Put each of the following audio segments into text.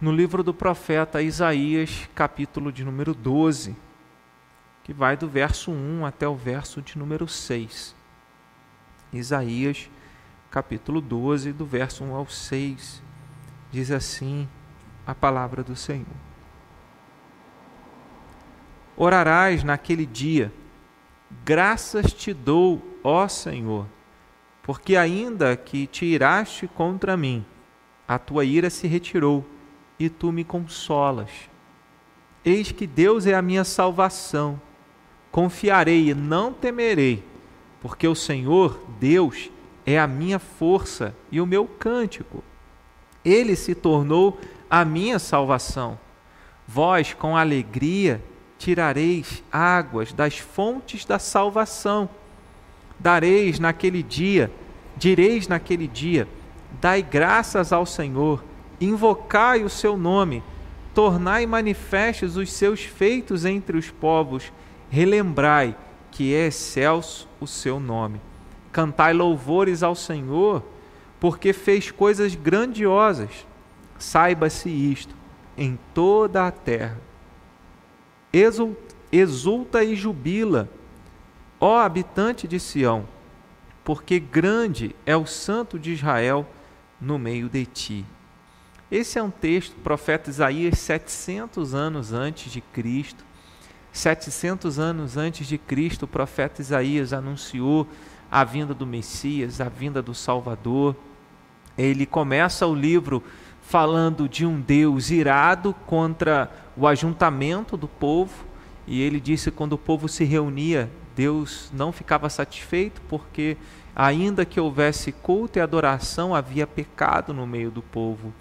no livro do profeta Isaías, capítulo de número 12, que vai do verso 1 até o verso de número 6. Isaías, capítulo 12, do verso 1 ao 6, diz assim a palavra do Senhor. Orarás naquele dia, graças te dou, ó Senhor, porque ainda que te iraste contra mim, a tua ira se retirou e tu me consolas. Eis que Deus é a minha salvação. Confiarei e não temerei, porque o Senhor, Deus, é a minha força e o meu cântico. Ele se tornou a minha salvação. Vós, com alegria, tirareis águas das fontes da salvação. Dareis naquele dia, direis naquele dia: Dai graças ao Senhor invocai o seu nome, tornai manifestos os seus feitos entre os povos, relembrai que é excelso o seu nome. Cantai louvores ao Senhor, porque fez coisas grandiosas. Saiba-se isto em toda a terra. Exulta e jubila, ó habitante de Sião, porque grande é o Santo de Israel no meio de ti. Esse é um texto, profeta Isaías, 700 anos antes de Cristo. 700 anos antes de Cristo, o profeta Isaías anunciou a vinda do Messias, a vinda do Salvador. Ele começa o livro falando de um Deus irado contra o ajuntamento do povo, e ele disse que quando o povo se reunia, Deus não ficava satisfeito, porque ainda que houvesse culto e adoração, havia pecado no meio do povo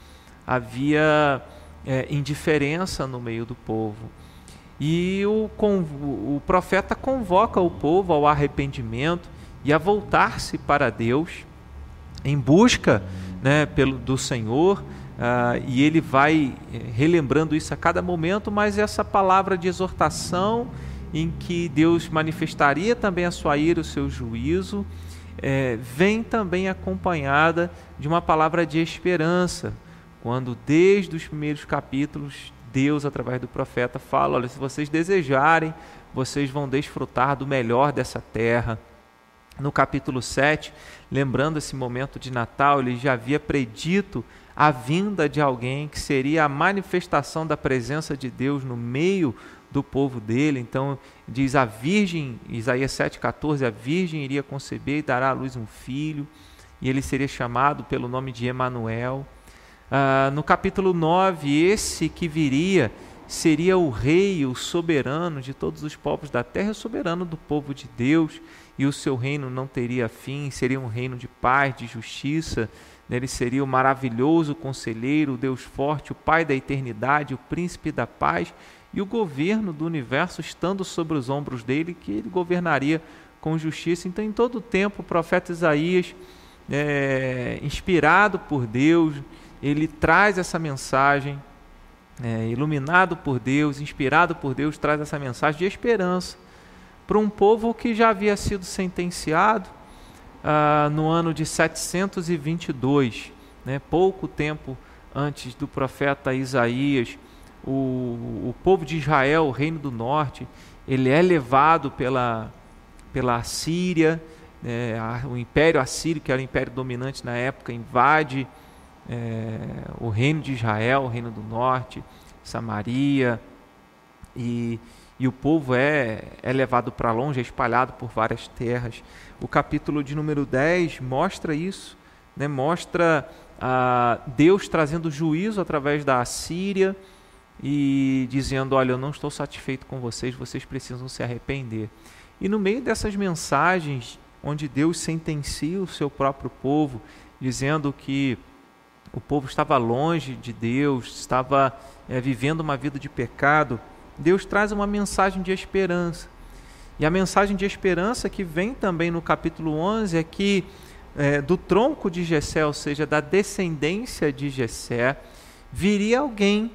havia é, indiferença no meio do povo. E o, o profeta convoca o povo ao arrependimento e a voltar-se para Deus em busca né, pelo, do Senhor. Uh, e ele vai é, relembrando isso a cada momento, mas essa palavra de exortação em que Deus manifestaria também a sua ira, o seu juízo, é, vem também acompanhada de uma palavra de esperança, quando desde os primeiros capítulos Deus através do profeta fala, olha, se vocês desejarem, vocês vão desfrutar do melhor dessa terra. No capítulo 7, lembrando esse momento de Natal, ele já havia predito a vinda de alguém que seria a manifestação da presença de Deus no meio do povo dele. Então, diz a virgem, Isaías 7,14: a virgem iria conceber e dará à luz um filho, e ele seria chamado pelo nome de Emanuel. Ah, no capítulo 9, esse que viria seria o rei, o soberano de todos os povos da terra, o soberano do povo de Deus, e o seu reino não teria fim, seria um reino de paz, de justiça. Ele seria o maravilhoso conselheiro, o Deus forte, o Pai da eternidade, o príncipe da paz, e o governo do universo estando sobre os ombros dele, que ele governaria com justiça. Então, em todo o tempo, o profeta Isaías, é, inspirado por Deus, ele traz essa mensagem, é, iluminado por Deus, inspirado por Deus, traz essa mensagem de esperança para um povo que já havia sido sentenciado ah, no ano de 722, né, pouco tempo antes do profeta Isaías. O, o povo de Israel, o reino do norte, ele é levado pela, pela Síria, é, o império assírio, que era o império dominante na época, invade é, o reino de Israel, o reino do norte, Samaria, e, e o povo é, é levado para longe, é espalhado por várias terras. O capítulo de número 10 mostra isso, né? mostra ah, Deus trazendo juízo através da Assíria e dizendo: Olha, eu não estou satisfeito com vocês, vocês precisam se arrepender. E no meio dessas mensagens, onde Deus sentencia o seu próprio povo, dizendo que o povo estava longe de Deus, estava é, vivendo uma vida de pecado, Deus traz uma mensagem de esperança. E a mensagem de esperança que vem também no capítulo 11 é que é, do tronco de Jessé, ou seja, da descendência de Jessé, viria alguém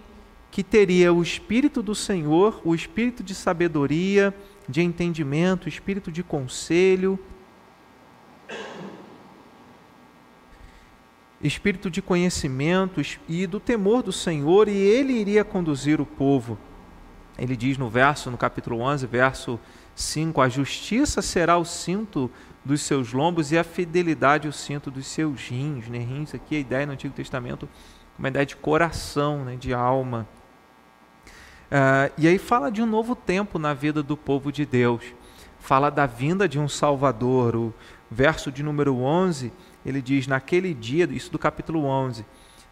que teria o espírito do Senhor, o espírito de sabedoria, de entendimento, o espírito de conselho, espírito de conhecimento e do temor do Senhor, e ele iria conduzir o povo. Ele diz no verso, no capítulo 11, verso 5, a justiça será o cinto dos seus lombos e a fidelidade o cinto dos seus rins. Né? Rins aqui, a ideia no Antigo Testamento, uma ideia de coração, né? de alma. Uh, e aí fala de um novo tempo na vida do povo de Deus. Fala da vinda de um Salvador. O verso de número 11, ele diz, naquele dia, isso do capítulo 11,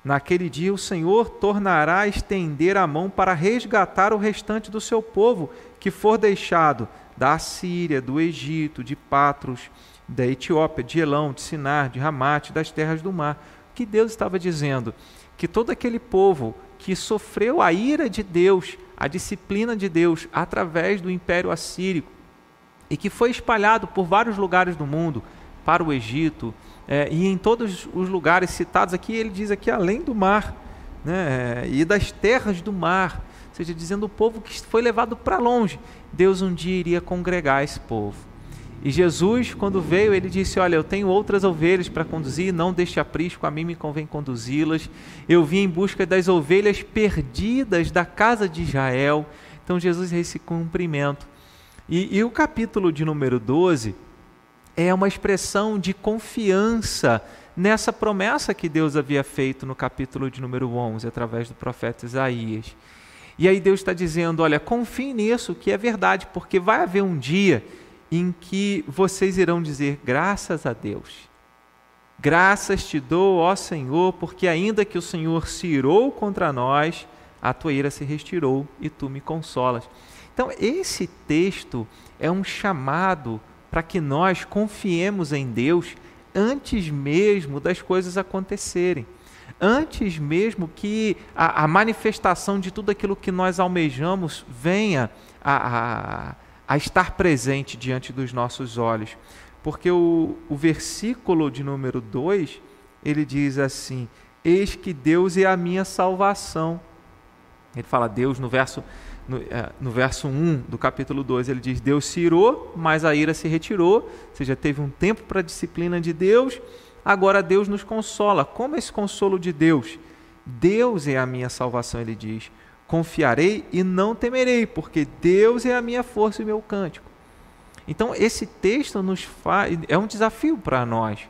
Naquele dia o Senhor tornará a estender a mão para resgatar o restante do seu povo que for deixado da Assíria, do Egito, de Patros, da Etiópia, de Elão, de Sinar, de Ramate, das terras do mar. O que Deus estava dizendo? Que todo aquele povo que sofreu a ira de Deus, a disciplina de Deus através do Império Assírico e que foi espalhado por vários lugares do mundo, para o Egito, é, e em todos os lugares citados aqui, ele diz aqui além do mar, né, e das terras do mar, ou seja, dizendo o povo que foi levado para longe, Deus um dia iria congregar esse povo. E Jesus, quando veio, ele disse: Olha, eu tenho outras ovelhas para conduzir, não deixe aprisco, a mim me convém conduzi-las. Eu vim em busca das ovelhas perdidas da casa de Israel. Então, Jesus é esse cumprimento. E, e o capítulo de número 12 é uma expressão de confiança nessa promessa que Deus havia feito no capítulo de número 11, através do profeta Isaías. E aí Deus está dizendo: olha, confie nisso, que é verdade, porque vai haver um dia em que vocês irão dizer graças a Deus. Graças te dou, ó Senhor, porque ainda que o Senhor se irou contra nós, a tua ira se retirou e tu me consolas. Então, esse texto é um chamado para que nós confiemos em Deus antes mesmo das coisas acontecerem. Antes mesmo que a, a manifestação de tudo aquilo que nós almejamos venha a, a, a estar presente diante dos nossos olhos. Porque o, o versículo de número 2, ele diz assim: Eis que Deus é a minha salvação. Ele fala Deus no verso no, é, no, verso 1 do capítulo 2, ele diz: Deus se irou, mas a ira se retirou, ou seja, teve um tempo para a disciplina de Deus, agora Deus nos consola. Como esse consolo de Deus? Deus é a minha salvação, ele diz. Confiarei e não temerei, porque Deus é a minha força e meu cântico. Então, esse texto nos faz, é um desafio para nós,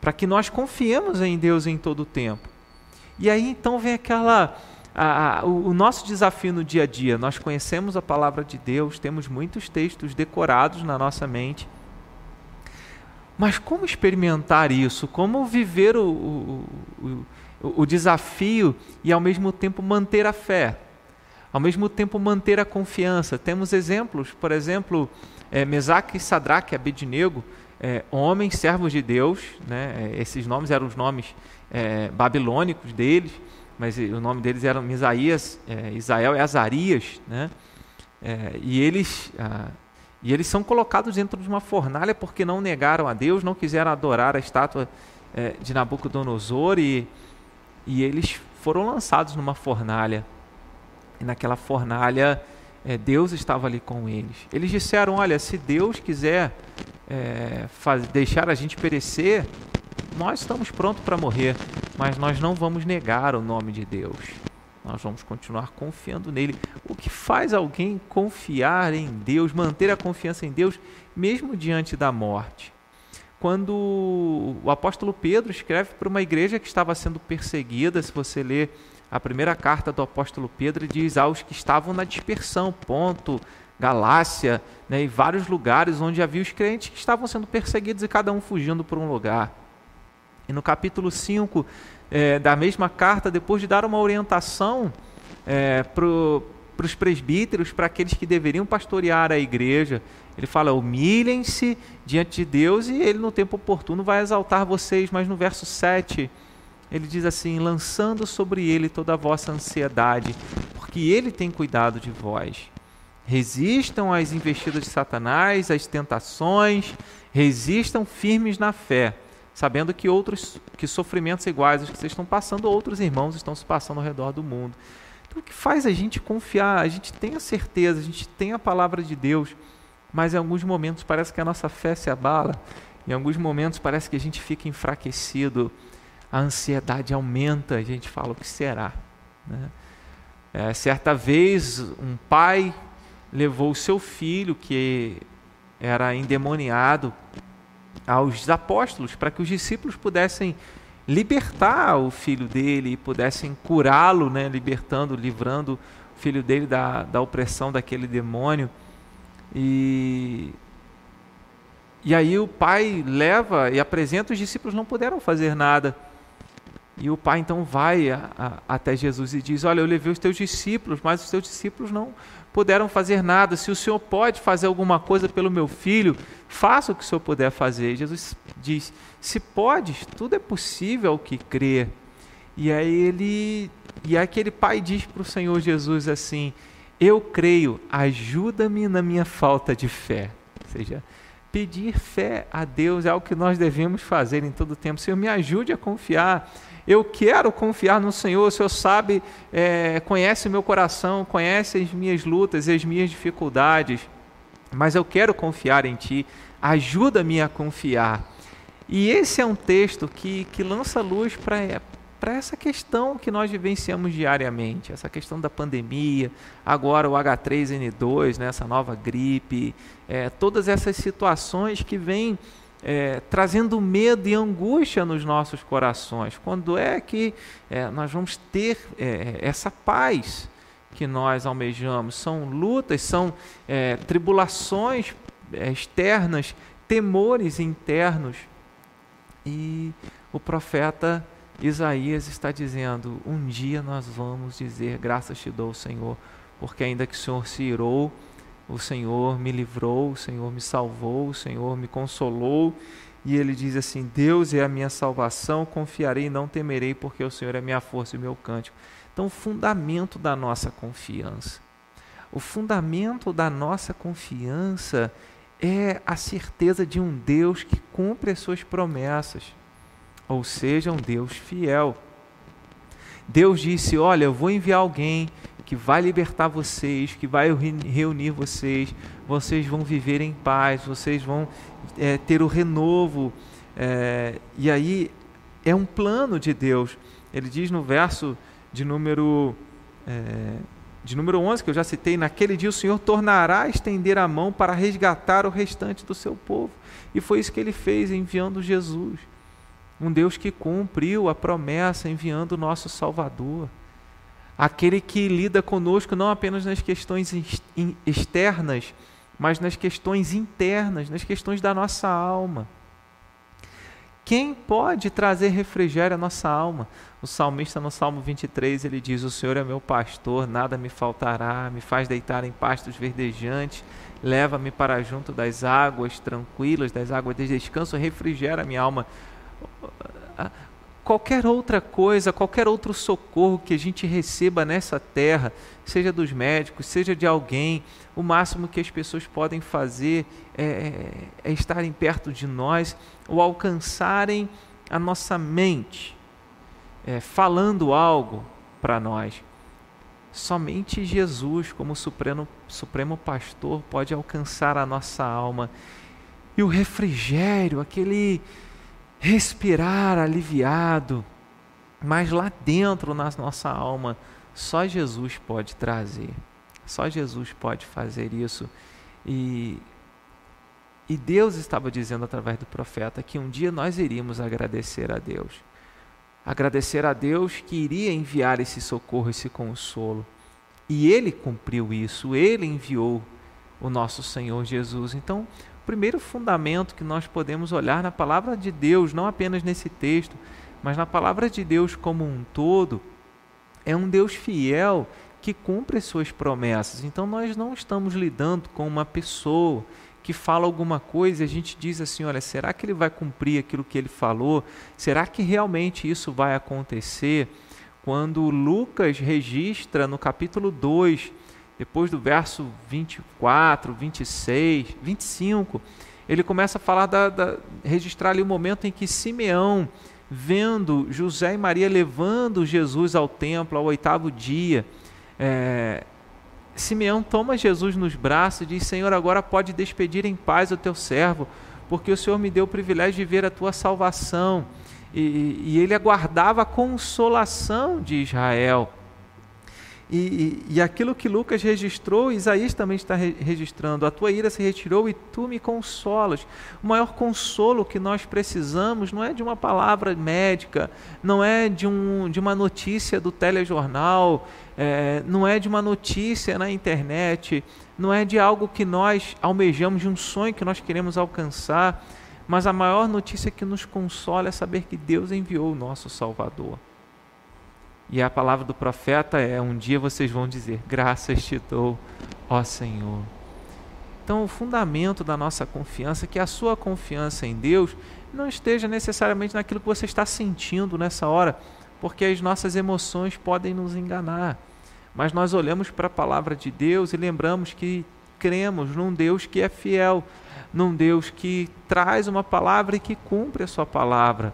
para que nós confiemos em Deus em todo o tempo. E aí então vem aquela a, a, o, nosso desafio no dia a dia, nós conhecemos a palavra de Deus, temos muitos textos decorados na nossa mente, mas como experimentar isso? Como viver o, o, o, o desafio e ao mesmo tempo manter a fé? Ao mesmo tempo manter a confiança. Temos exemplos, por exemplo, é, Mesaque e Sadraque, Abednego, é, homens, servos de Deus, né? É, esses nomes eram os nomes é, babilônicos deles, mas o nome deles era Misaías, é, Isael e Azarias, né? É, e eles ah, e eles são colocados dentro de uma fornalha porque não negaram a Deus, não quiseram adorar a estátua é, de Nabucodonosor e, e eles foram lançados numa fornalha. E naquela fornalha é, Deus estava ali com eles. Eles disseram: Olha, se Deus quiser é, faz, deixar a gente perecer, nós estamos prontos para morrer, mas nós não vamos negar o nome de Deus. Nós vamos continuar confiando nele. O que faz alguém confiar em Deus, manter a confiança em Deus, mesmo diante da morte? Quando o apóstolo Pedro escreve para uma igreja que estava sendo perseguida, se você ler a primeira carta do apóstolo Pedro, ele diz aos que estavam na dispersão, ponto, Galácia, né, e vários lugares onde havia os crentes que estavam sendo perseguidos e cada um fugindo por um lugar. E no capítulo 5 é, da mesma carta, depois de dar uma orientação é, para os presbíteros, para aqueles que deveriam pastorear a igreja, ele fala: humilhem-se diante de Deus e ele, no tempo oportuno, vai exaltar vocês. Mas no verso 7, ele diz assim: lançando sobre ele toda a vossa ansiedade, porque ele tem cuidado de vós. Resistam às investidas de Satanás, às tentações, resistam firmes na fé sabendo que outros que sofrimentos iguais aos que vocês estão passando, outros irmãos estão se passando ao redor do mundo. Então, o que faz a gente confiar? A gente tem a certeza, a gente tem a palavra de Deus, mas em alguns momentos parece que a nossa fé se abala, em alguns momentos parece que a gente fica enfraquecido. a ansiedade aumenta, a gente fala o que será. Né? É, certa vez, um pai levou o seu filho, que era endemoniado, aos apóstolos, para que os discípulos pudessem libertar o filho dele e pudessem curá-lo, né, libertando, livrando o filho dele da, da opressão daquele demônio. E, e aí o pai leva e apresenta, os discípulos não puderam fazer nada. E o pai então vai a, a, até Jesus e diz: Olha, eu levei os teus discípulos, mas os teus discípulos não puderam fazer nada. Se o Senhor pode fazer alguma coisa pelo meu filho, faça o que o Senhor puder fazer. Jesus diz: Se podes, tudo é possível ao que crer. E aí ele, e aquele pai diz para o Senhor Jesus assim: Eu creio, ajuda-me na minha falta de fé. Ou seja, pedir fé a Deus é algo que nós devemos fazer em todo tempo. Senhor, me ajude a confiar eu quero confiar no Senhor, o Senhor sabe, é, conhece o meu coração, conhece as minhas lutas e as minhas dificuldades, mas eu quero confiar em Ti, ajuda-me a confiar. E esse é um texto que, que lança luz para essa questão que nós vivenciamos diariamente, essa questão da pandemia, agora o H3N2, né, essa nova gripe, é, todas essas situações que vêm é, trazendo medo e angústia nos nossos corações. Quando é que é, nós vamos ter é, essa paz que nós almejamos? São lutas, são é, tribulações é, externas, temores internos. E o profeta Isaías está dizendo: um dia nós vamos dizer, graças te dou, Senhor, porque ainda que o Senhor se irou, o Senhor me livrou, o Senhor me salvou, o Senhor me consolou. E ele diz assim: Deus é a minha salvação, confiarei e não temerei, porque o Senhor é minha força e meu cântico. Então, o fundamento da nossa confiança. O fundamento da nossa confiança é a certeza de um Deus que cumpre as suas promessas, ou seja, um Deus fiel. Deus disse: Olha, eu vou enviar alguém que vai libertar vocês, que vai reunir vocês, vocês vão viver em paz, vocês vão é, ter o renovo. É, e aí é um plano de Deus. Ele diz no verso de número, é, de número 11, que eu já citei: Naquele dia o Senhor tornará a estender a mão para resgatar o restante do seu povo. E foi isso que ele fez, enviando Jesus. Um Deus que cumpriu a promessa, enviando o nosso Salvador aquele que lida conosco não apenas nas questões externas, mas nas questões internas, nas questões da nossa alma. Quem pode trazer refrigério à nossa alma? O salmista no Salmo 23, ele diz: "O Senhor é meu pastor, nada me faltará, me faz deitar em pastos verdejantes, leva-me para junto das águas tranquilas, das águas de descanso, refrigera minha alma." Qualquer outra coisa, qualquer outro socorro que a gente receba nessa terra, seja dos médicos, seja de alguém, o máximo que as pessoas podem fazer é, é, é estarem perto de nós ou alcançarem a nossa mente, é, falando algo para nós. Somente Jesus, como supremo, supremo pastor, pode alcançar a nossa alma. E o refrigério, aquele respirar aliviado, mas lá dentro, na nossa alma, só Jesus pode trazer. Só Jesus pode fazer isso. E, e Deus estava dizendo através do profeta que um dia nós iríamos agradecer a Deus. Agradecer a Deus que iria enviar esse socorro, esse consolo. E Ele cumpriu isso, Ele enviou o nosso Senhor Jesus. Então, primeiro fundamento que nós podemos olhar na palavra de Deus, não apenas nesse texto, mas na palavra de Deus como um todo, é um Deus fiel que cumpre suas promessas. Então nós não estamos lidando com uma pessoa que fala alguma coisa e a gente diz assim: olha, será que ele vai cumprir aquilo que ele falou? Será que realmente isso vai acontecer? Quando Lucas registra no capítulo 2 depois do verso 24, 26, 25, ele começa a falar da, da, registrar ali o momento em que Simeão, vendo José e Maria levando Jesus ao templo ao oitavo dia, é, Simeão toma Jesus nos braços e diz: Senhor, agora pode despedir em paz o teu servo, porque o Senhor me deu o privilégio de ver a tua salvação. e, e ele aguardava a consolação de Israel. E, e, aquilo que Lucas registrou, Isaías também está re registrando. A tua ira se retirou e tu me consolas. O maior consolo que nós precisamos não é de uma palavra médica, não é de, um, de uma notícia do telejornal, é, não é de uma notícia na internet, não é de algo que nós almejamos, de um sonho que nós queremos alcançar. Mas a maior notícia que nos consola é saber que Deus enviou o nosso Salvador. E a palavra do profeta é: um dia vocês vão dizer, graças te dou, ó Senhor. Então, o fundamento da nossa confiança é que a sua confiança em Deus não esteja necessariamente naquilo que você está sentindo nessa hora, porque as nossas emoções podem nos enganar. Mas nós olhamos para a palavra de Deus e lembramos que cremos num Deus que é fiel, num Deus que traz uma palavra e que cumpre a sua palavra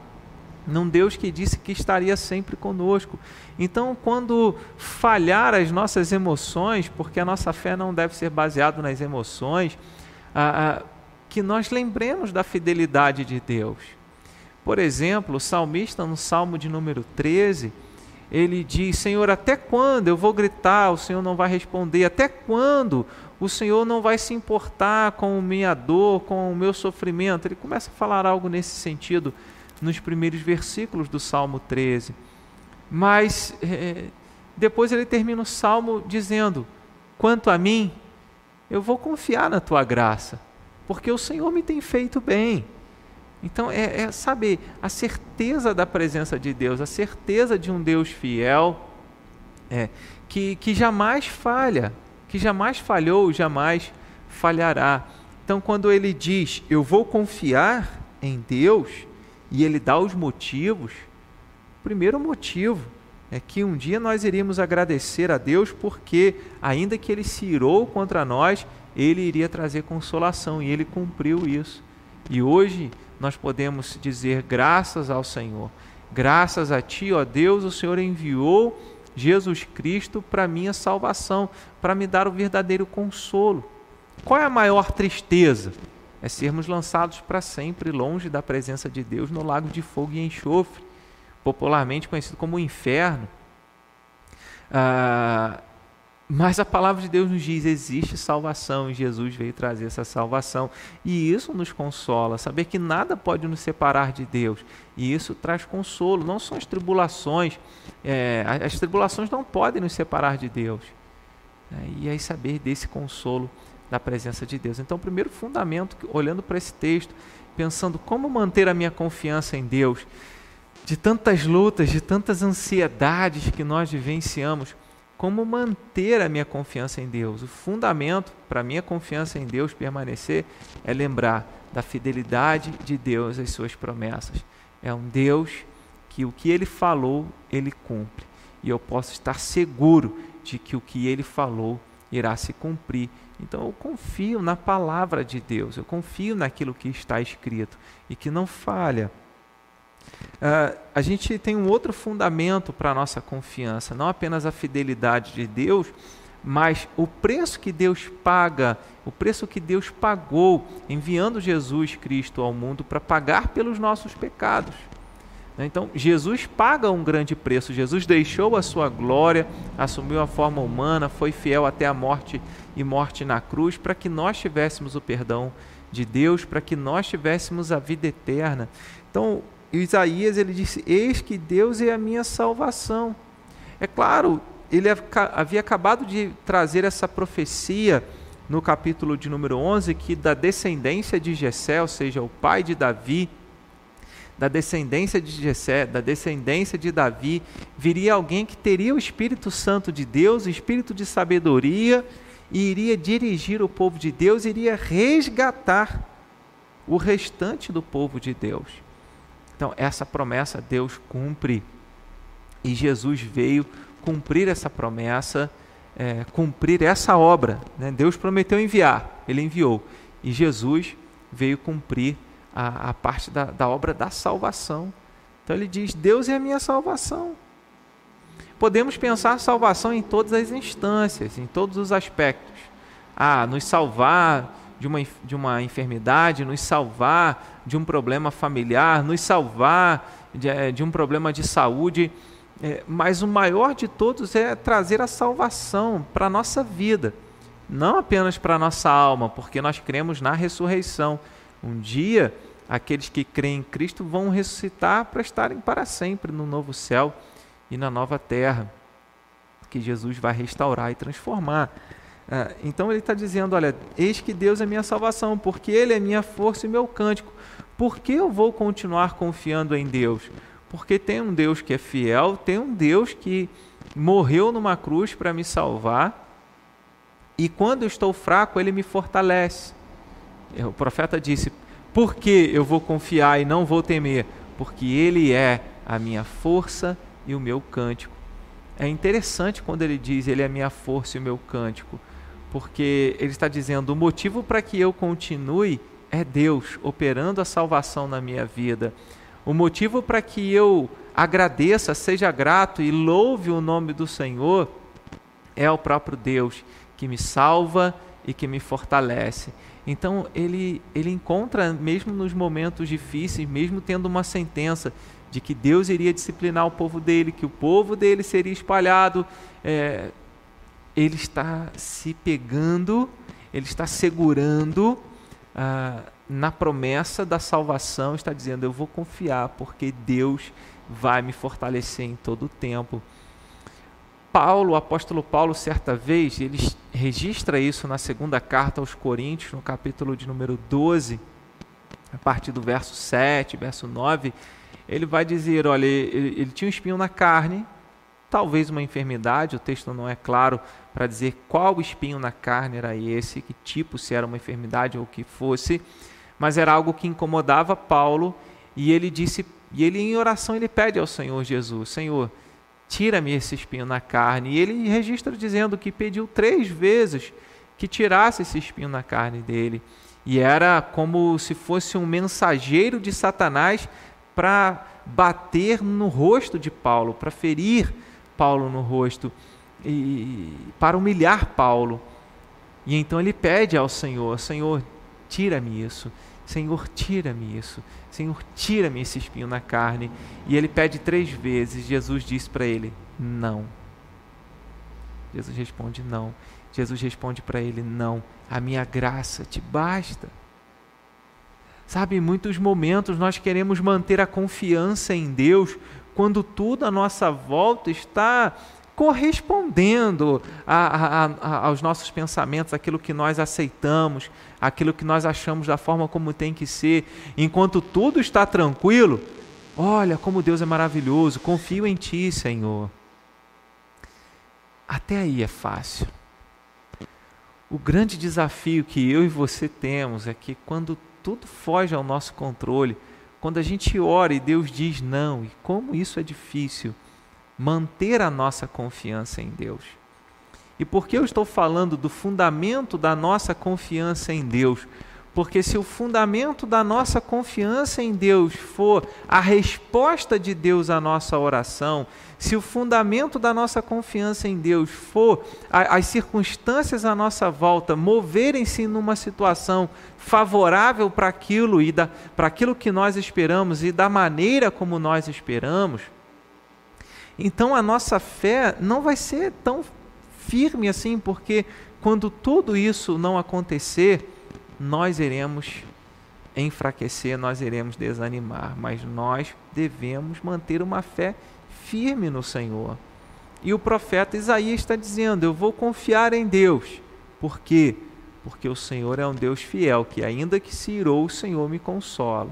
num Deus que disse que estaria sempre conosco. Então, quando falhar as nossas emoções, porque a nossa fé não deve ser baseada nas emoções, ah, ah, que nós lembremos da fidelidade de Deus. Por exemplo, o salmista, no Salmo de número 13, ele diz: Senhor, até quando eu vou gritar, o Senhor não vai responder? Até quando o Senhor não vai se importar com minha dor, com o meu sofrimento? Ele começa a falar algo nesse sentido nos primeiros versículos do Salmo 13. Mas é, depois ele termina o salmo dizendo: Quanto a mim, eu vou confiar na tua graça, porque o Senhor me tem feito bem. Então é, é saber a certeza da presença de Deus, a certeza de um Deus fiel, é, que, que jamais falha, que jamais falhou, jamais falhará. Então, quando ele diz, eu vou confiar em Deus, e ele dá os motivos. O primeiro motivo é que um dia nós iríamos agradecer a Deus porque, ainda que ele se irou contra nós, ele iria trazer consolação e ele cumpriu isso. E hoje nós podemos dizer graças ao Senhor. Graças a ti, ó Deus, o Senhor enviou Jesus Cristo para minha salvação, para me dar o verdadeiro consolo. Qual é a maior tristeza? É sermos lançados para sempre longe da presença de Deus no lago de fogo e enxofre, popularmente conhecido como o inferno. Ah, mas a palavra de Deus nos diz: existe salvação e Jesus veio trazer essa salvação. E isso nos consola, saber que nada pode nos separar de Deus. E isso traz consolo, não são as tribulações. É, as tribulações não podem nos separar de Deus. É, e aí saber desse consolo da presença de Deus. Então, o primeiro fundamento, olhando para esse texto, pensando como manter a minha confiança em Deus, de tantas lutas, de tantas ansiedades que nós vivenciamos, como manter a minha confiança em Deus? O fundamento para a minha confiança em Deus permanecer é lembrar da fidelidade de Deus às suas promessas. É um Deus que o que ele falou, ele cumpre. E eu posso estar seguro de que o que ele falou irá se cumprir então eu confio na palavra de Deus, eu confio naquilo que está escrito e que não falha. Uh, a gente tem um outro fundamento para a nossa confiança, não apenas a fidelidade de Deus, mas o preço que Deus paga, o preço que Deus pagou enviando Jesus Cristo ao mundo para pagar pelos nossos pecados. Né? Então, Jesus paga um grande preço. Jesus deixou a sua glória, assumiu a forma humana, foi fiel até a morte e morte na cruz para que nós tivéssemos o perdão de Deus, para que nós tivéssemos a vida eterna. Então, Isaías ele disse: Eis que Deus é a minha salvação. É claro, ele havia acabado de trazer essa profecia no capítulo de número 11 que da descendência de Jessé, ou seja, o pai de Davi, da descendência de Jessé, da descendência de Davi, viria alguém que teria o Espírito Santo de Deus, o espírito de sabedoria, e iria dirigir o povo de Deus, iria resgatar o restante do povo de Deus. Então, essa promessa Deus cumpre. E Jesus veio cumprir essa promessa, é, cumprir essa obra. Né? Deus prometeu enviar, ele enviou. E Jesus veio cumprir a, a parte da, da obra da salvação. Então ele diz: Deus é a minha salvação. Podemos pensar salvação em todas as instâncias, em todos os aspectos. Ah, nos salvar de uma, de uma enfermidade, nos salvar de um problema familiar, nos salvar de, é, de um problema de saúde, é, mas o maior de todos é trazer a salvação para a nossa vida, não apenas para a nossa alma, porque nós cremos na ressurreição. Um dia, aqueles que creem em Cristo vão ressuscitar para estarem para sempre no novo céu e na nova terra, que Jesus vai restaurar e transformar. Ah, então ele está dizendo: Olha, eis que Deus é minha salvação, porque Ele é minha força e meu cântico. Por que eu vou continuar confiando em Deus? Porque tem um Deus que é fiel, tem um Deus que morreu numa cruz para me salvar, e quando eu estou fraco, Ele me fortalece. O profeta disse: Por que eu vou confiar e não vou temer? Porque Ele é a minha força e o meu cântico. É interessante quando ele diz: Ele é a minha força e o meu cântico porque ele está dizendo: o motivo para que eu continue é Deus operando a salvação na minha vida. O motivo para que eu agradeça, seja grato e louve o nome do Senhor é o próprio Deus que me salva e que me fortalece. Então ele, ele encontra, mesmo nos momentos difíceis, mesmo tendo uma sentença de que Deus iria disciplinar o povo dele, que o povo dele seria espalhado, é, ele está se pegando, ele está segurando ah, na promessa da salvação, está dizendo: Eu vou confiar, porque Deus vai me fortalecer em todo o tempo. Paulo, o apóstolo Paulo, certa vez, ele registra isso na segunda carta aos Coríntios, no capítulo de número 12, a partir do verso 7, verso 9, ele vai dizer: olha, ele, ele tinha um espinho na carne, talvez uma enfermidade, o texto não é claro para dizer qual espinho na carne era esse, que tipo, se era uma enfermidade ou o que fosse, mas era algo que incomodava Paulo e ele disse, e ele em oração ele pede ao Senhor Jesus, Senhor, tira-me esse espinho na carne. E ele registra dizendo que pediu três vezes que tirasse esse espinho na carne dele. E era como se fosse um mensageiro de Satanás para bater no rosto de Paulo, para ferir Paulo no rosto e para humilhar Paulo. E então ele pede ao Senhor: Senhor, tira-me isso. Senhor, tira-me isso. Senhor, tira-me esse espinho na carne. E ele pede três vezes. Jesus disse para ele: Não. Jesus responde: Não. Jesus responde para ele: Não. A minha graça te basta. Sabe, em muitos momentos nós queremos manter a confiança em Deus quando tudo à nossa volta está correspondendo a, a, a, aos nossos pensamentos, aquilo que nós aceitamos, aquilo que nós achamos da forma como tem que ser, enquanto tudo está tranquilo, olha como Deus é maravilhoso, confio em Ti, Senhor. Até aí é fácil. O grande desafio que eu e você temos é que quando tudo foge ao nosso controle, quando a gente ora e Deus diz não, e como isso é difícil, manter a nossa confiança em Deus. E por que eu estou falando do fundamento da nossa confiança em Deus? Porque se o fundamento da nossa confiança em Deus for a resposta de Deus à nossa oração, se o fundamento da nossa confiança em Deus for a, as circunstâncias à nossa volta moverem-se numa situação favorável para aquilo e para aquilo que nós esperamos e da maneira como nós esperamos, então a nossa fé não vai ser tão firme assim, porque quando tudo isso não acontecer, nós iremos enfraquecer, nós iremos desanimar, mas nós devemos manter uma fé firme no Senhor. E o profeta Isaías está dizendo: Eu vou confiar em Deus. Por quê? Porque o Senhor é um Deus fiel, que ainda que se irou, o Senhor me consola.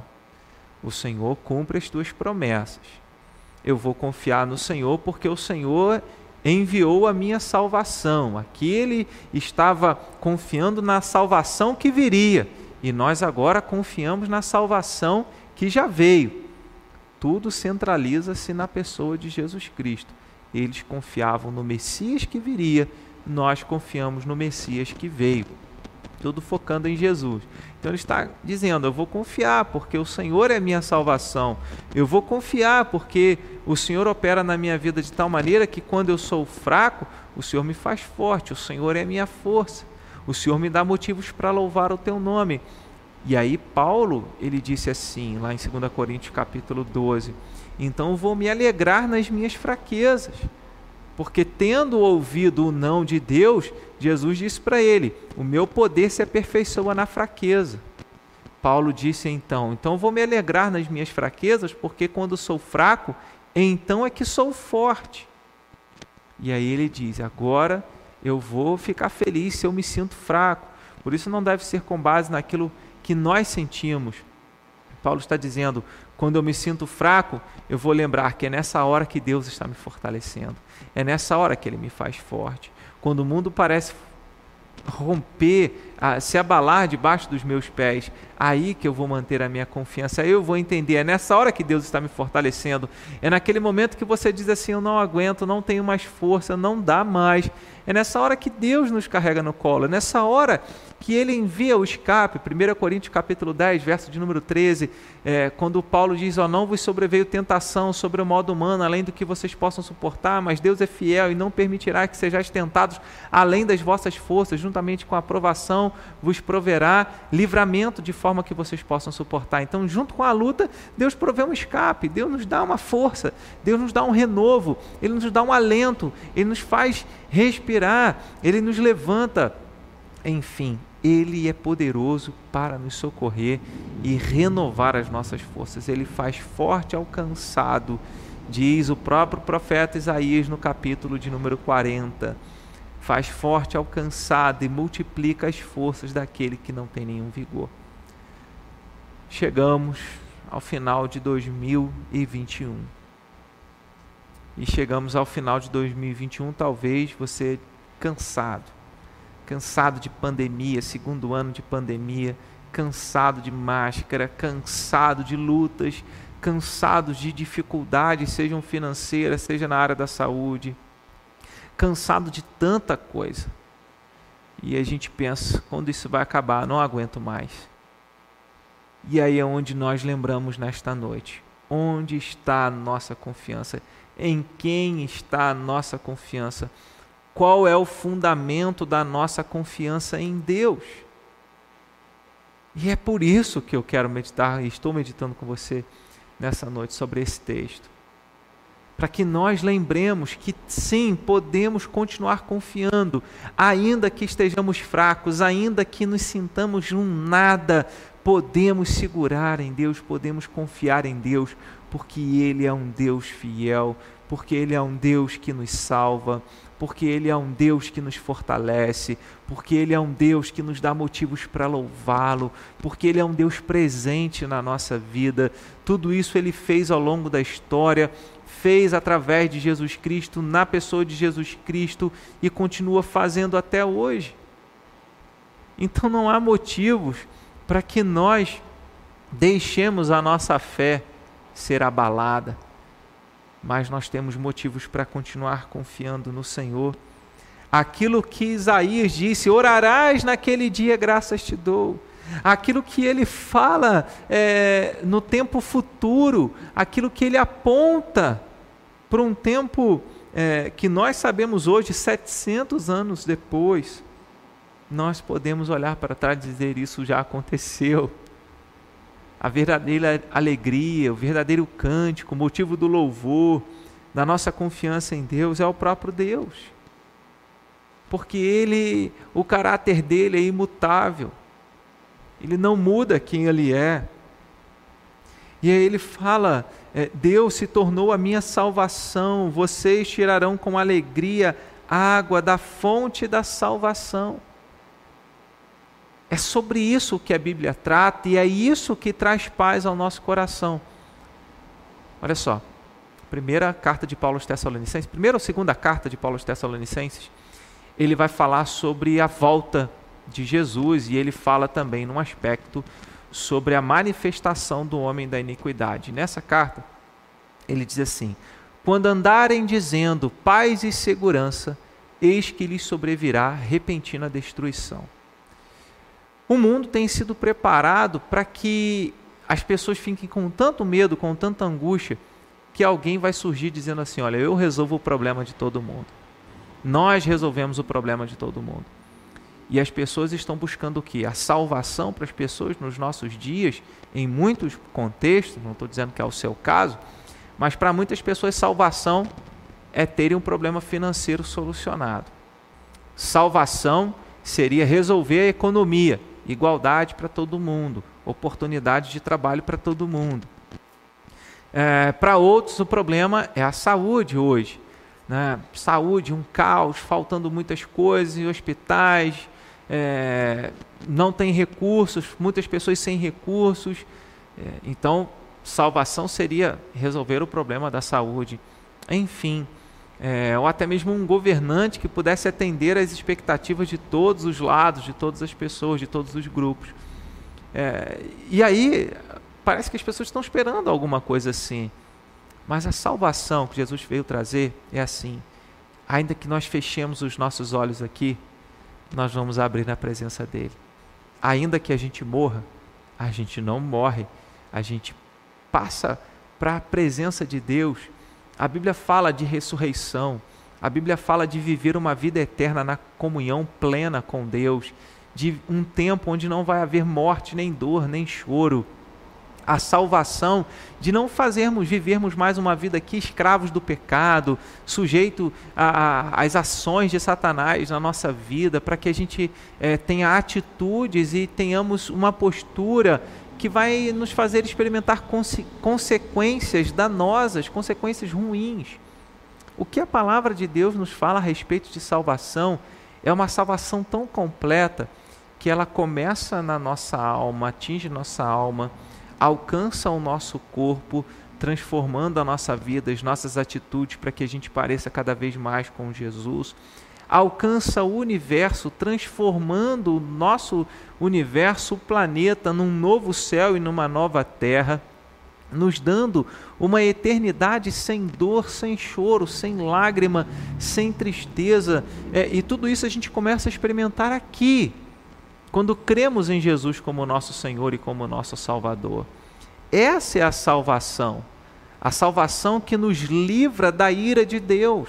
O Senhor cumpre as tuas promessas. Eu vou confiar no Senhor, porque o Senhor enviou a minha salvação. Aqui ele estava confiando na salvação que viria, e nós agora confiamos na salvação que já veio. Tudo centraliza-se na pessoa de Jesus Cristo. Eles confiavam no Messias que viria, nós confiamos no Messias que veio. Tudo focando em Jesus. Então ele está dizendo: Eu vou confiar, porque o Senhor é minha salvação. Eu vou confiar, porque o Senhor opera na minha vida de tal maneira que quando eu sou fraco, o Senhor me faz forte. O Senhor é minha força. O Senhor me dá motivos para louvar o teu nome. E aí Paulo, ele disse assim, lá em 2 Coríntios capítulo 12: então vou me alegrar nas minhas fraquezas. Porque tendo ouvido o não de Deus, Jesus disse para ele: O meu poder se aperfeiçoa na fraqueza. Paulo disse então: Então vou me alegrar nas minhas fraquezas, porque quando sou fraco, então é que sou forte. E aí ele diz: Agora eu vou ficar feliz se eu me sinto fraco. Por isso não deve ser com base naquilo que nós sentimos. Paulo está dizendo: quando eu me sinto fraco, eu vou lembrar que é nessa hora que Deus está me fortalecendo. É nessa hora que Ele me faz forte. Quando o mundo parece romper, se abalar debaixo dos meus pés, aí que eu vou manter a minha confiança, aí eu vou entender. É nessa hora que Deus está me fortalecendo. É naquele momento que você diz assim: Eu não aguento, não tenho mais força, não dá mais. É nessa hora que Deus nos carrega no colo. É nessa hora que ele envia o escape. 1 Coríntios capítulo 10, verso de número 13, é, quando Paulo diz, ó, não vos sobreveio tentação sobre o modo humano, além do que vocês possam suportar, mas Deus é fiel e não permitirá que sejais tentados além das vossas forças, juntamente com a aprovação, vos proverá livramento de forma que vocês possam suportar. Então, junto com a luta, Deus provê um escape, Deus nos dá uma força, Deus nos dá um renovo, Ele nos dá um alento, Ele nos faz respirar, Ele nos levanta. Enfim, ele é poderoso para nos socorrer e renovar as nossas forças. Ele faz forte ao cansado, diz o próprio profeta Isaías no capítulo de número 40. Faz forte ao cansado e multiplica as forças daquele que não tem nenhum vigor. Chegamos ao final de 2021. E chegamos ao final de 2021, talvez você cansado cansado de pandemia, segundo ano de pandemia, cansado de máscara, cansado de lutas, cansados de dificuldades, sejam financeiras, seja na área da saúde, cansado de tanta coisa. E a gente pensa, quando isso vai acabar, não aguento mais. E aí é onde nós lembramos nesta noite. Onde está a nossa confiança? Em quem está a nossa confiança? qual é o fundamento da nossa confiança em Deus. E é por isso que eu quero meditar e estou meditando com você nessa noite sobre esse texto. Para que nós lembremos que sim, podemos continuar confiando, ainda que estejamos fracos, ainda que nos sintamos um nada, podemos segurar em Deus, podemos confiar em Deus, porque Ele é um Deus fiel, porque Ele é um Deus que nos salva, porque Ele é um Deus que nos fortalece, porque Ele é um Deus que nos dá motivos para louvá-lo, porque Ele é um Deus presente na nossa vida. Tudo isso Ele fez ao longo da história, fez através de Jesus Cristo, na pessoa de Jesus Cristo e continua fazendo até hoje. Então não há motivos para que nós deixemos a nossa fé ser abalada mas nós temos motivos para continuar confiando no Senhor. Aquilo que Isaías disse: orarás naquele dia, graças te dou. Aquilo que ele fala é, no tempo futuro, aquilo que ele aponta para um tempo é, que nós sabemos hoje, 700 anos depois, nós podemos olhar para trás e dizer: Isso já aconteceu a verdadeira alegria, o verdadeiro cântico, o motivo do louvor, da nossa confiança em Deus é o próprio Deus. Porque ele, o caráter dele é imutável. Ele não muda quem ele é. E aí ele fala: é, Deus se tornou a minha salvação, vocês tirarão com alegria água da fonte da salvação. É sobre isso que a Bíblia trata e é isso que traz paz ao nosso coração. Olha só, primeira carta de Paulo aos Tessalonicenses, primeira ou segunda carta de Paulo aos Tessalonicenses, ele vai falar sobre a volta de Jesus e ele fala também num aspecto sobre a manifestação do homem da iniquidade. Nessa carta, ele diz assim: Quando andarem dizendo paz e segurança, eis que lhes sobrevirá repentina destruição. O mundo tem sido preparado para que as pessoas fiquem com tanto medo, com tanta angústia, que alguém vai surgir dizendo assim: Olha, eu resolvo o problema de todo mundo. Nós resolvemos o problema de todo mundo. E as pessoas estão buscando o que? A salvação para as pessoas nos nossos dias, em muitos contextos, não estou dizendo que é o seu caso, Mas para muitas pessoas, salvação é terem um problema financeiro solucionado. Salvação seria resolver a economia, igualdade para todo mundo, oportunidade de trabalho para todo mundo. É, para outros, o problema é a saúde hoje. Né? Saúde, um caos, faltando muitas coisas em hospitais, é, não tem recursos, muitas pessoas sem recursos. É, então, salvação seria resolver o problema da saúde. Enfim, é, ou até mesmo um governante que pudesse atender às expectativas de todos os lados, de todas as pessoas, de todos os grupos. É, e aí, parece que as pessoas estão esperando alguma coisa assim. Mas a salvação que Jesus veio trazer é assim. Ainda que nós fechemos os nossos olhos aqui, nós vamos abrir na presença dele. Ainda que a gente morra, a gente não morre, a gente passa para a presença de Deus. A Bíblia fala de ressurreição, a Bíblia fala de viver uma vida eterna na comunhão plena com Deus, de um tempo onde não vai haver morte, nem dor, nem choro. A salvação de não fazermos, vivermos mais uma vida aqui escravos do pecado, sujeito às ações de Satanás na nossa vida, para que a gente é, tenha atitudes e tenhamos uma postura que vai nos fazer experimentar conse consequências danosas, consequências ruins. O que a palavra de Deus nos fala a respeito de salvação é uma salvação tão completa que ela começa na nossa alma, atinge nossa alma alcança o nosso corpo, transformando a nossa vida, as nossas atitudes para que a gente pareça cada vez mais com Jesus. Alcança o universo, transformando o nosso universo, o planeta, num novo céu e numa nova terra, nos dando uma eternidade sem dor, sem choro, sem lágrima, sem tristeza. É, e tudo isso a gente começa a experimentar aqui, quando cremos em Jesus como nosso Senhor e como nosso Salvador. Essa é a salvação. A salvação que nos livra da ira de Deus.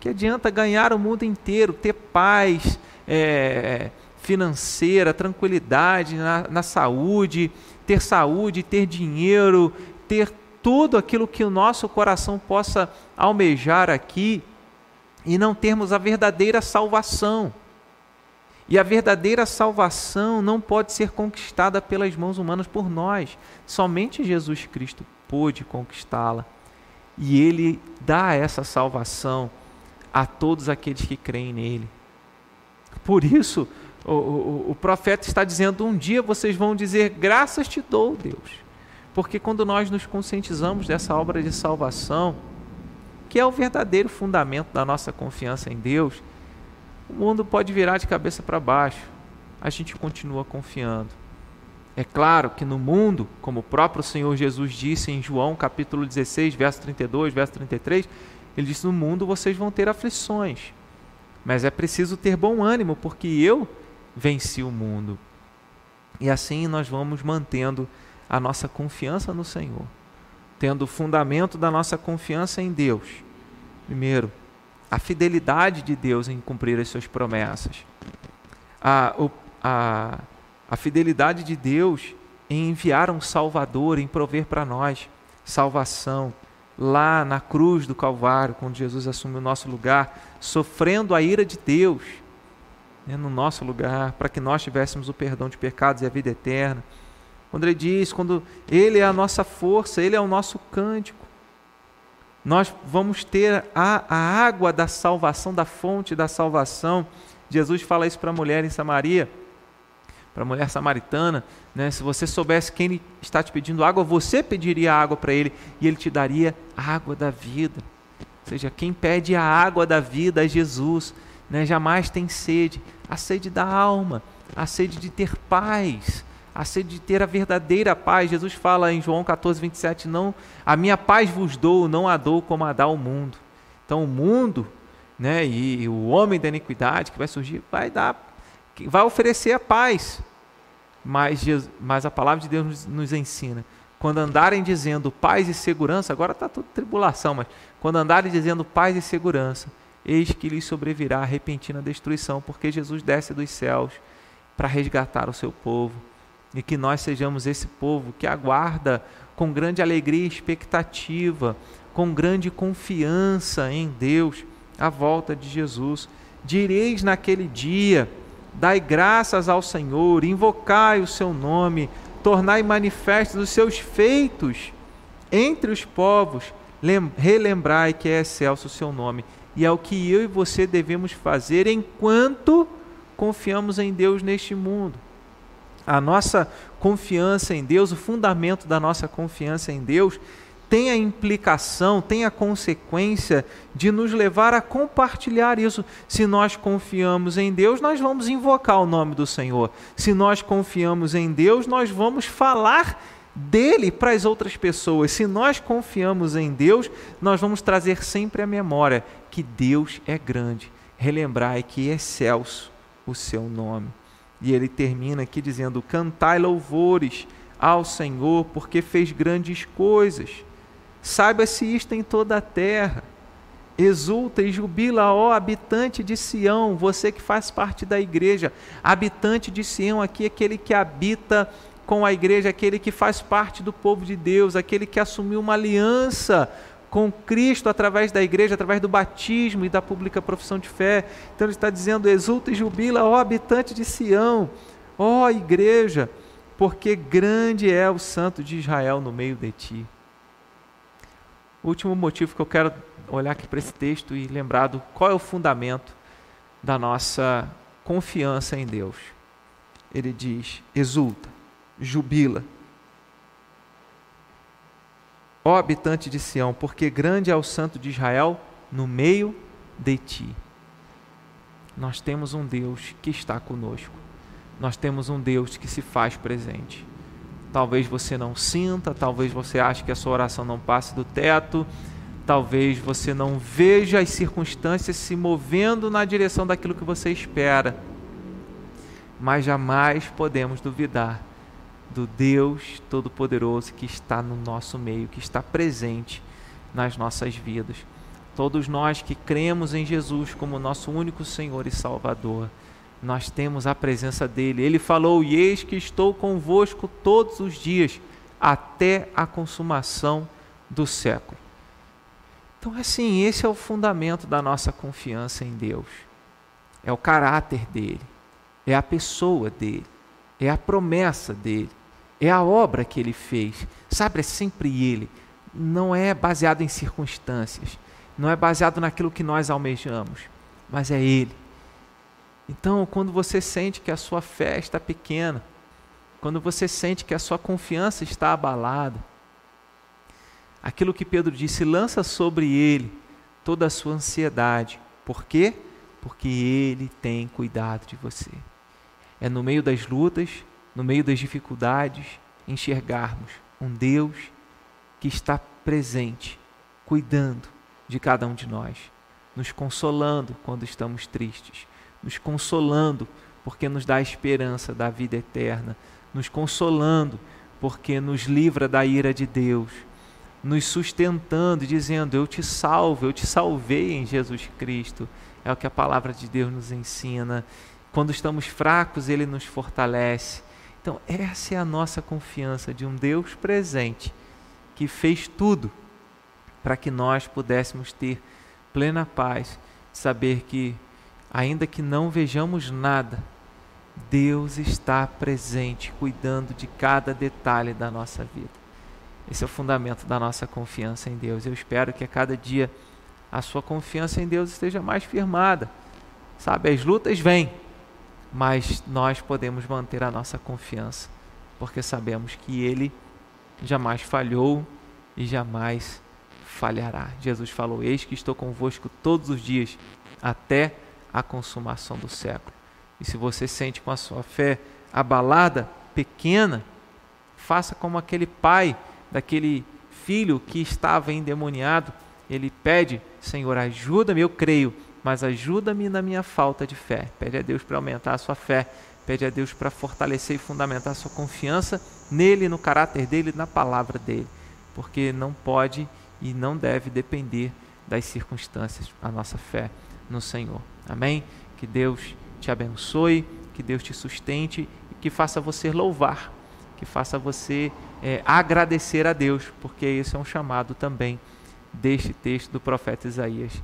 Que adianta ganhar o mundo inteiro, ter paz é, financeira, tranquilidade na, na saúde, ter saúde, ter dinheiro, ter tudo aquilo que o nosso coração possa almejar aqui e não termos a verdadeira salvação. E a verdadeira salvação não pode ser conquistada pelas mãos humanas por nós. Somente Jesus Cristo pôde conquistá-la. E Ele dá essa salvação a todos aqueles que creem nele. Por isso, o, o, o profeta está dizendo: um dia vocês vão dizer, graças te dou, Deus. Porque quando nós nos conscientizamos dessa obra de salvação, que é o verdadeiro fundamento da nossa confiança em Deus, o mundo pode virar de cabeça para baixo, a gente continua confiando. É claro que no mundo, como o próprio Senhor Jesus disse em João capítulo 16, verso 32, verso 33, ele disse: No mundo vocês vão ter aflições, mas é preciso ter bom ânimo, porque eu venci o mundo. E assim nós vamos mantendo a nossa confiança no Senhor, tendo o fundamento da nossa confiança em Deus. Primeiro, a fidelidade de Deus em cumprir as suas promessas, a, a, a fidelidade de Deus em enviar um Salvador, em prover para nós salvação, lá na cruz do Calvário, quando Jesus assume o nosso lugar, sofrendo a ira de Deus né, no nosso lugar, para que nós tivéssemos o perdão de pecados e a vida eterna. Quando ele diz, quando Ele é a nossa força, Ele é o nosso cântico nós vamos ter a, a água da salvação, da fonte da salvação. Jesus fala isso para a mulher em Samaria, para a mulher samaritana. Né? Se você soubesse quem está te pedindo água, você pediria água para ele e ele te daria a água da vida. Ou seja, quem pede a água da vida é Jesus. Né? Jamais tem sede, a sede da alma, a sede de ter paz, a sede de ter a verdadeira paz. Jesus fala em João 14, 27, não, a minha paz vos dou, não a dou como a dá o mundo. Então o mundo, né, e, e o homem da iniquidade que vai surgir, vai dar, vai oferecer a paz. Mas, mas a palavra de Deus nos, nos ensina, quando andarem dizendo paz e segurança, agora está tudo tribulação, mas quando andarem dizendo paz e segurança, eis que lhes sobrevirá a repentina destruição, porque Jesus desce dos céus para resgatar o seu povo e que nós sejamos esse povo que aguarda com grande alegria e expectativa, com grande confiança em Deus, a volta de Jesus. Direis naquele dia: Dai graças ao Senhor, invocai o seu nome, tornai manifestos os seus feitos entre os povos, relembrai que é excelso o seu nome. E é o que eu e você devemos fazer enquanto confiamos em Deus neste mundo. A nossa confiança em Deus, o fundamento da nossa confiança em Deus, tem a implicação, tem a consequência de nos levar a compartilhar isso. Se nós confiamos em Deus, nós vamos invocar o nome do Senhor. Se nós confiamos em Deus, nós vamos falar dele para as outras pessoas. Se nós confiamos em Deus, nós vamos trazer sempre a memória que Deus é grande. Relembrai que é excelso o seu nome. E ele termina aqui dizendo: Cantai louvores ao Senhor, porque fez grandes coisas. Saiba-se isto em toda a terra. Exulta e jubila, ó habitante de Sião, você que faz parte da igreja. Habitante de Sião, aqui é aquele que habita com a igreja, aquele que faz parte do povo de Deus, aquele que assumiu uma aliança com Cristo através da igreja, através do batismo e da pública profissão de fé. Então ele está dizendo: exulta e jubila, ó habitante de Sião, ó igreja, porque grande é o santo de Israel no meio de ti. O último motivo que eu quero olhar aqui para esse texto e lembrar do qual é o fundamento da nossa confiança em Deus. Ele diz: exulta, jubila. Ó habitante de Sião, porque grande é o santo de Israel no meio de ti. Nós temos um Deus que está conosco. Nós temos um Deus que se faz presente. Talvez você não sinta, talvez você ache que a sua oração não passe do teto, talvez você não veja as circunstâncias se movendo na direção daquilo que você espera. Mas jamais podemos duvidar do Deus Todo-Poderoso que está no nosso meio, que está presente nas nossas vidas. Todos nós que cremos em Jesus como nosso único Senhor e Salvador nós temos a presença dele. Ele falou: E eis que estou convosco todos os dias, até a consumação do século. Então, assim, esse é o fundamento da nossa confiança em Deus. É o caráter dele, é a pessoa dele, é a promessa dele, é a obra que ele fez. Sabe, é sempre ele. Não é baseado em circunstâncias, não é baseado naquilo que nós almejamos, mas é ele então, quando você sente que a sua fé está pequena, quando você sente que a sua confiança está abalada, aquilo que Pedro disse, lança sobre ele toda a sua ansiedade. Por quê? Porque ele tem cuidado de você. É no meio das lutas, no meio das dificuldades, enxergarmos um Deus que está presente, cuidando de cada um de nós, nos consolando quando estamos tristes nos consolando, porque nos dá a esperança da vida eterna, nos consolando, porque nos livra da ira de Deus, nos sustentando, dizendo: Eu te salvo, eu te salvei em Jesus Cristo. É o que a palavra de Deus nos ensina. Quando estamos fracos, Ele nos fortalece. Então, essa é a nossa confiança de um Deus presente que fez tudo para que nós pudéssemos ter plena paz, saber que ainda que não vejamos nada, Deus está presente, cuidando de cada detalhe da nossa vida. Esse é o fundamento da nossa confiança em Deus. Eu espero que a cada dia a sua confiança em Deus esteja mais firmada. Sabe, as lutas vêm, mas nós podemos manter a nossa confiança, porque sabemos que Ele jamais falhou e jamais falhará. Jesus falou: Eis que estou convosco todos os dias, até a consumação do século. E se você sente com a sua fé abalada, pequena, faça como aquele pai daquele filho que estava endemoniado. Ele pede: Senhor, ajuda-me, eu creio, mas ajuda-me na minha falta de fé. Pede a Deus para aumentar a sua fé, pede a Deus para fortalecer e fundamentar a sua confiança nele, no caráter dele, na palavra dele, porque não pode e não deve depender das circunstâncias a nossa fé no Senhor. Amém? Que Deus te abençoe, que Deus te sustente e que faça você louvar, que faça você é, agradecer a Deus, porque esse é um chamado também deste texto do profeta Isaías.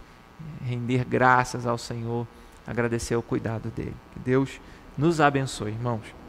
Render graças ao Senhor, agradecer o cuidado dele. Que Deus nos abençoe, irmãos.